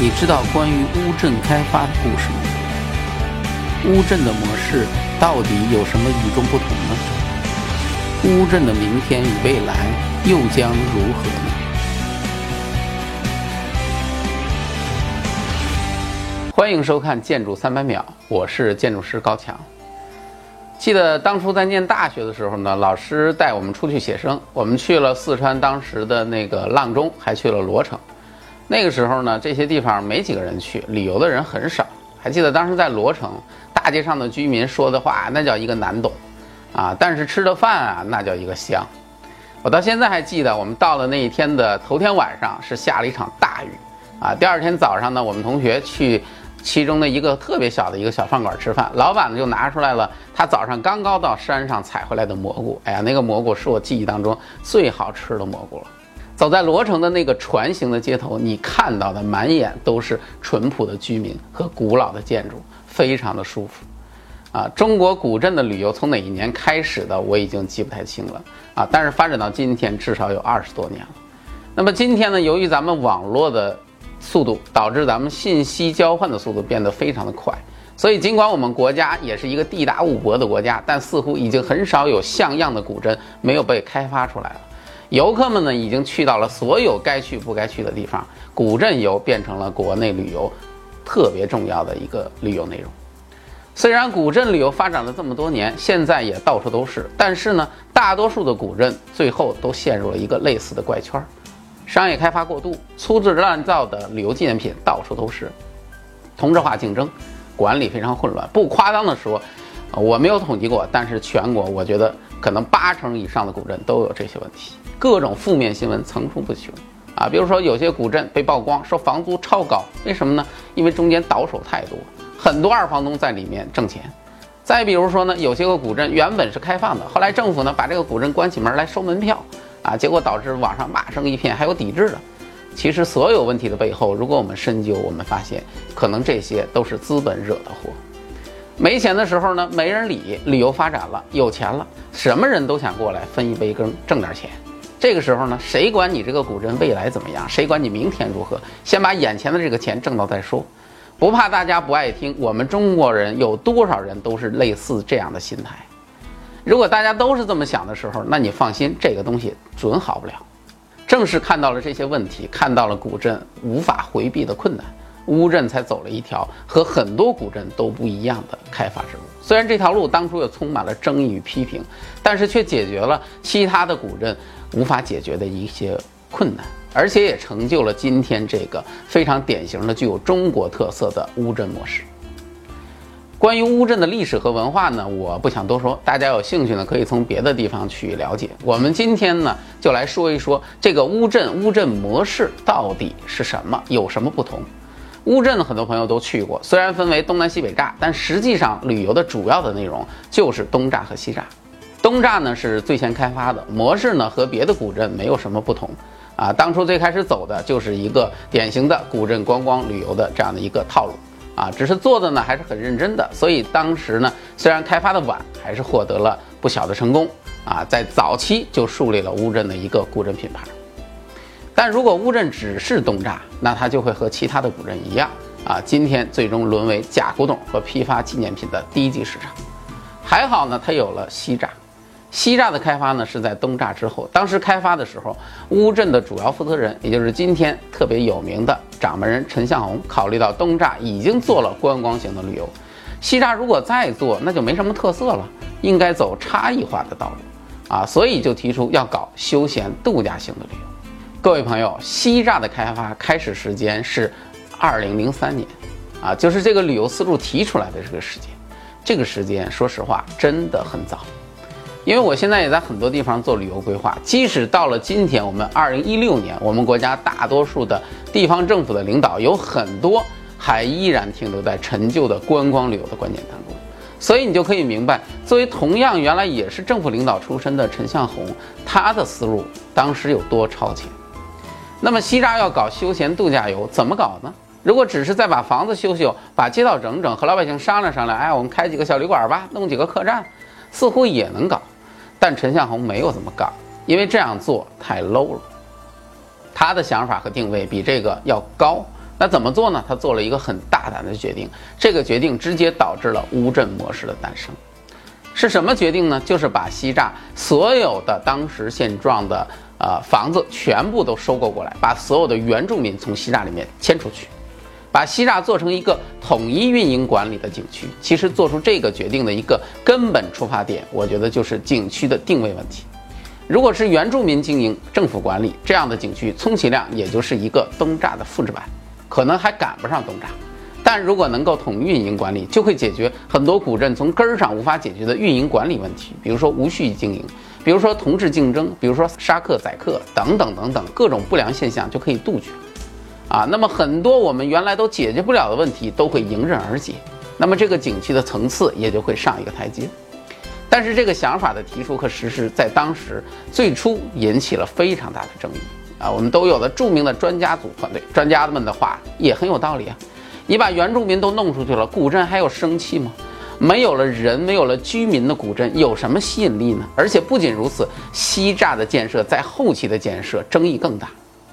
你知道关于乌镇开发的故事吗？乌镇的模式到底有什么与众不同呢？乌镇的明天与未来又将如何呢？欢迎收看《建筑三百秒》，我是建筑师高强。记得当初在念大学的时候呢，老师带我们出去写生，我们去了四川当时的那个阆中，还去了罗城。那个时候呢，这些地方没几个人去，旅游的人很少。还记得当时在罗城大街上的居民说的话，那叫一个难懂，啊，但是吃的饭啊，那叫一个香。我到现在还记得，我们到了那一天的头天晚上是下了一场大雨，啊，第二天早上呢，我们同学去。其中的一个特别小的一个小饭馆吃饭，老板呢就拿出来了他早上刚刚到山上采回来的蘑菇。哎呀，那个蘑菇是我记忆当中最好吃的蘑菇了。走在罗城的那个船形的街头，你看到的满眼都是淳朴的居民和古老的建筑，非常的舒服。啊，中国古镇的旅游从哪一年开始的，我已经记不太清了啊。但是发展到今天，至少有二十多年了。那么今天呢，由于咱们网络的。速度导致咱们信息交换的速度变得非常的快，所以尽管我们国家也是一个地大物博的国家，但似乎已经很少有像样的古镇没有被开发出来了。游客们呢，已经去到了所有该去不该去的地方，古镇游变成了国内旅游特别重要的一个旅游内容。虽然古镇旅游发展了这么多年，现在也到处都是，但是呢，大多数的古镇最后都陷入了一个类似的怪圈儿。商业开发过度，粗制滥造的旅游纪念品到处都是，同质化竞争，管理非常混乱。不夸张的说，我没有统计过，但是全国我觉得可能八成以上的古镇都有这些问题，各种负面新闻层出不穷啊。比如说有些古镇被曝光说房租超高，为什么呢？因为中间倒手太多，很多二房东在里面挣钱。再比如说呢，有些个古镇原本是开放的，后来政府呢把这个古镇关起门来收门票。啊，结果导致网上骂声一片，还有抵制的。其实所有问题的背后，如果我们深究，我们发现可能这些都是资本惹的祸。没钱的时候呢，没人理；旅游发展了，有钱了，什么人都想过来分一杯羹，挣点钱。这个时候呢，谁管你这个古镇未来怎么样？谁管你明天如何？先把眼前的这个钱挣到再说。不怕大家不爱听，我们中国人有多少人都是类似这样的心态。如果大家都是这么想的时候，那你放心，这个东西准好不了。正是看到了这些问题，看到了古镇无法回避的困难，乌镇才走了一条和很多古镇都不一样的开发之路。虽然这条路当初也充满了争议与批评，但是却解决了其他的古镇无法解决的一些困难，而且也成就了今天这个非常典型的具有中国特色的乌镇模式。关于乌镇的历史和文化呢，我不想多说，大家有兴趣呢可以从别的地方去了解。我们今天呢就来说一说这个乌镇乌镇模式到底是什么，有什么不同。乌镇很多朋友都去过，虽然分为东南西北栅，但实际上旅游的主要的内容就是东栅和西栅。东栅呢是最先开发的，模式呢和别的古镇没有什么不同啊。当初最开始走的就是一个典型的古镇观光旅游的这样的一个套路。啊，只是做的呢还是很认真的，所以当时呢虽然开发的晚，还是获得了不小的成功啊，在早期就树立了乌镇的一个古镇品牌。但如果乌镇只是东栅，那它就会和其他的古镇一样啊，今天最终沦为假古董和批发纪念品的低级市场。还好呢，它有了西栅。西栅的开发呢是在东栅之后。当时开发的时候，乌镇的主要负责人，也就是今天特别有名的掌门人陈向红，考虑到东栅已经做了观光型的旅游，西栅如果再做，那就没什么特色了，应该走差异化的道路啊，所以就提出要搞休闲度假型的旅游。各位朋友，西栅的开发开始时间是二零零三年，啊，就是这个旅游思路提出来的这个时间，这个时间说实话真的很早。因为我现在也在很多地方做旅游规划，即使到了今天，我们二零一六年，我们国家大多数的地方政府的领导有很多还依然停留在陈旧的观光旅游的观念当中，所以你就可以明白，作为同样原来也是政府领导出身的陈向红，他的思路当时有多超前。那么西栅要搞休闲度假游，怎么搞呢？如果只是再把房子修修，把街道整整，和老百姓商量商量，哎，我们开几个小旅馆吧，弄几个客栈，似乎也能搞。但陈向红没有这么干，因为这样做太 low 了。他的想法和定位比这个要高，那怎么做呢？他做了一个很大胆的决定，这个决定直接导致了乌镇模式的诞生。是什么决定呢？就是把西栅所有的当时现状的呃房子全部都收购过来，把所有的原住民从西栅里面迁出去，把西栅做成一个统一运营管理的景区。其实做出这个决定的一个根本出发点，我觉得就是景区的定位问题。如果是原住民经营、政府管理这样的景区，充其量也就是一个东栅的复制版。可能还赶不上东栅，但如果能够统运营管理，就会解决很多古镇从根儿上无法解决的运营管理问题，比如说无序经营，比如说同质竞争，比如说杀客宰客等等等等各种不良现象就可以杜绝。啊，那么很多我们原来都解决不了的问题都会迎刃而解，那么这个景区的层次也就会上一个台阶。但是这个想法的提出和实施，在当时最初引起了非常大的争议。啊，我们都有了著名的专家组团队，专家们的话也很有道理啊。你把原住民都弄出去了，古镇还有生气吗？没有了人，没有了居民的古镇有什么吸引力呢？而且不仅如此，西栅的建设在后期的建设争议更大，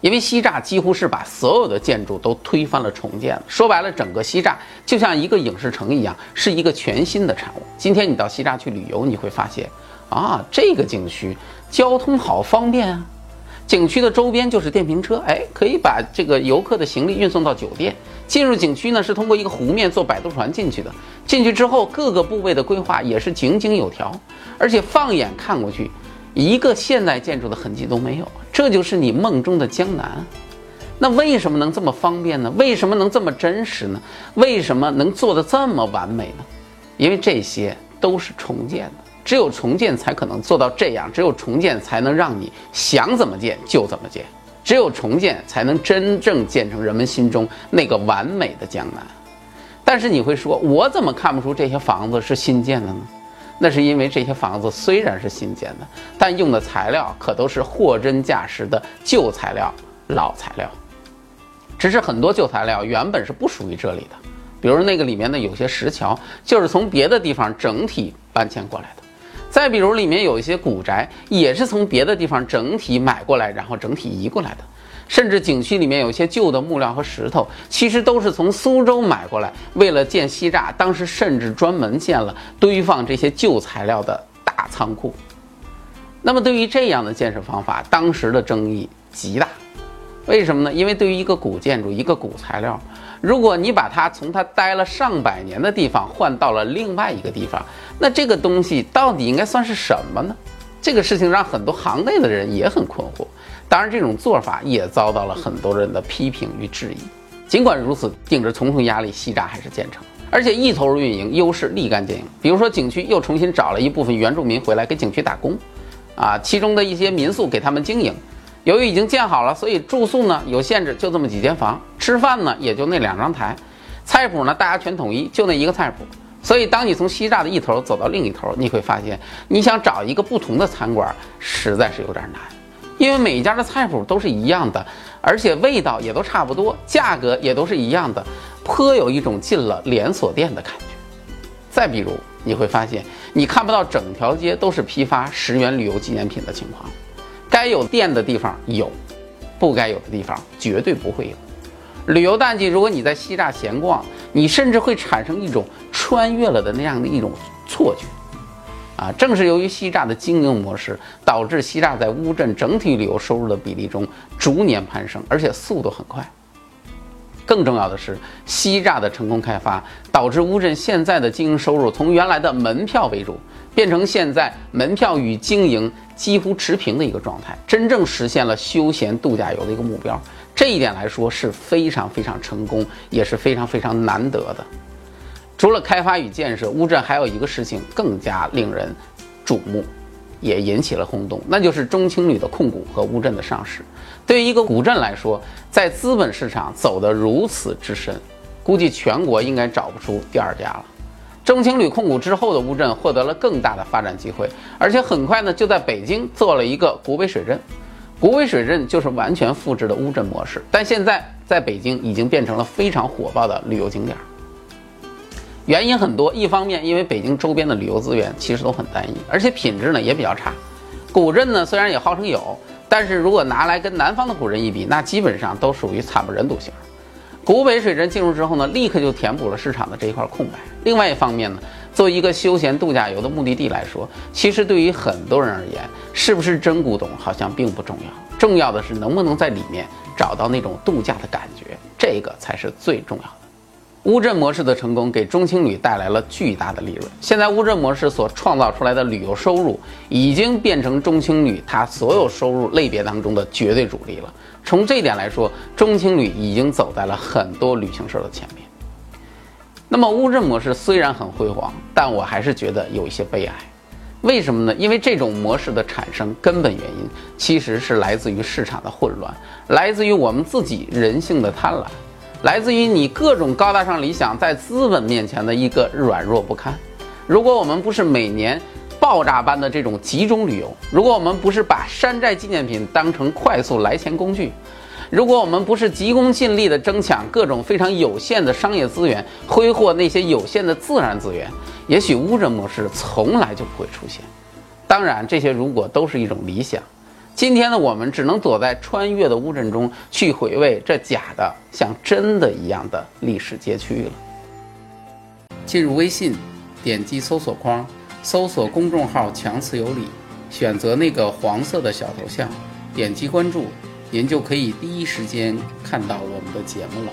因为西栅几乎是把所有的建筑都推翻了重建了。说白了，整个西栅就像一个影视城一样，是一个全新的产物。今天你到西栅去旅游，你会发现，啊，这个景区交通好方便啊。景区的周边就是电瓶车，哎，可以把这个游客的行李运送到酒店。进入景区呢，是通过一个湖面坐摆渡船进去的。进去之后，各个部位的规划也是井井有条，而且放眼看过去，一个现代建筑的痕迹都没有。这就是你梦中的江南。那为什么能这么方便呢？为什么能这么真实呢？为什么能做得这么完美呢？因为这些都是重建的。只有重建才可能做到这样，只有重建才能让你想怎么建就怎么建，只有重建才能真正建成人们心中那个完美的江南。但是你会说，我怎么看不出这些房子是新建的呢？那是因为这些房子虽然是新建的，但用的材料可都是货真价实的旧材料、老材料。只是很多旧材料原本是不属于这里的，比如那个里面的有些石桥，就是从别的地方整体搬迁过来的。再比如，里面有一些古宅，也是从别的地方整体买过来，然后整体移过来的。甚至景区里面有些旧的木料和石头，其实都是从苏州买过来。为了建西栅，当时甚至专门建了堆放这些旧材料的大仓库。那么，对于这样的建设方法，当时的争议极大。为什么呢？因为对于一个古建筑、一个古材料，如果你把它从它待了上百年的地方换到了另外一个地方，那这个东西到底应该算是什么呢？这个事情让很多行内的人也很困惑。当然，这种做法也遭到了很多人的批评与质疑。尽管如此，顶着重重压力，西栅还是建成，而且一投入运营，优势立竿见影。比如说，景区又重新找了一部分原住民回来给景区打工，啊，其中的一些民宿给他们经营。由于已经建好了，所以住宿呢有限制，就这么几间房；吃饭呢也就那两张台，菜谱呢大家全统一，就那一个菜谱。所以当你从西栅的一头走到另一头，你会发现，你想找一个不同的餐馆，实在是有点难，因为每一家的菜谱都是一样的，而且味道也都差不多，价格也都是一样的，颇有一种进了连锁店的感觉。再比如，你会发现，你看不到整条街都是批发十元旅游纪念品的情况。该有店的地方有，不该有的地方绝对不会有。旅游淡季，如果你在西栅闲逛，你甚至会产生一种穿越了的那样的一种错觉。啊，正是由于西栅的经营模式，导致西栅在乌镇整体旅游收入的比例中逐年攀升，而且速度很快。更重要的是，西栅的成功开发，导致乌镇现在的经营收入从原来的门票为主。变成现在门票与经营几乎持平的一个状态，真正实现了休闲度假游的一个目标。这一点来说是非常非常成功，也是非常非常难得的。除了开发与建设，乌镇还有一个事情更加令人瞩目，也引起了轰动，那就是中青旅的控股和乌镇的上市。对于一个古镇来说，在资本市场走得如此之深，估计全国应该找不出第二家了。中青旅控股之后的乌镇获得了更大的发展机会，而且很快呢就在北京做了一个古北水镇。古北水镇就是完全复制的乌镇模式，但现在在北京已经变成了非常火爆的旅游景点。原因很多，一方面因为北京周边的旅游资源其实都很单一，而且品质呢也比较差。古镇呢虽然也号称有，但是如果拿来跟南方的古镇一比，那基本上都属于惨不忍睹型。古北水镇进入之后呢，立刻就填补了市场的这一块空白。另外一方面呢，作为一个休闲度假游的目的地来说，其实对于很多人而言，是不是真古董好像并不重要，重要的是能不能在里面找到那种度假的感觉，这个才是最重要的。乌镇模式的成功给中青旅带来了巨大的利润。现在乌镇模式所创造出来的旅游收入，已经变成中青旅它所有收入类别当中的绝对主力了。从这一点来说，中青旅已经走在了很多旅行社的前面。那么乌镇模式虽然很辉煌，但我还是觉得有一些悲哀。为什么呢？因为这种模式的产生根本原因其实是来自于市场的混乱，来自于我们自己人性的贪婪。来自于你各种高大上理想在资本面前的一个软弱不堪。如果我们不是每年爆炸般的这种集中旅游，如果我们不是把山寨纪念品当成快速来钱工具，如果我们不是急功近利的争抢各种非常有限的商业资源，挥霍那些有限的自然资源，也许乌镇模式从来就不会出现。当然，这些如果都是一种理想。今天呢，我们只能躲在穿越的乌镇中去回味这假的像真的一样的历史街区了。进入微信，点击搜索框，搜索公众号“强词有理”，选择那个黄色的小头像，点击关注，您就可以第一时间看到我们的节目了。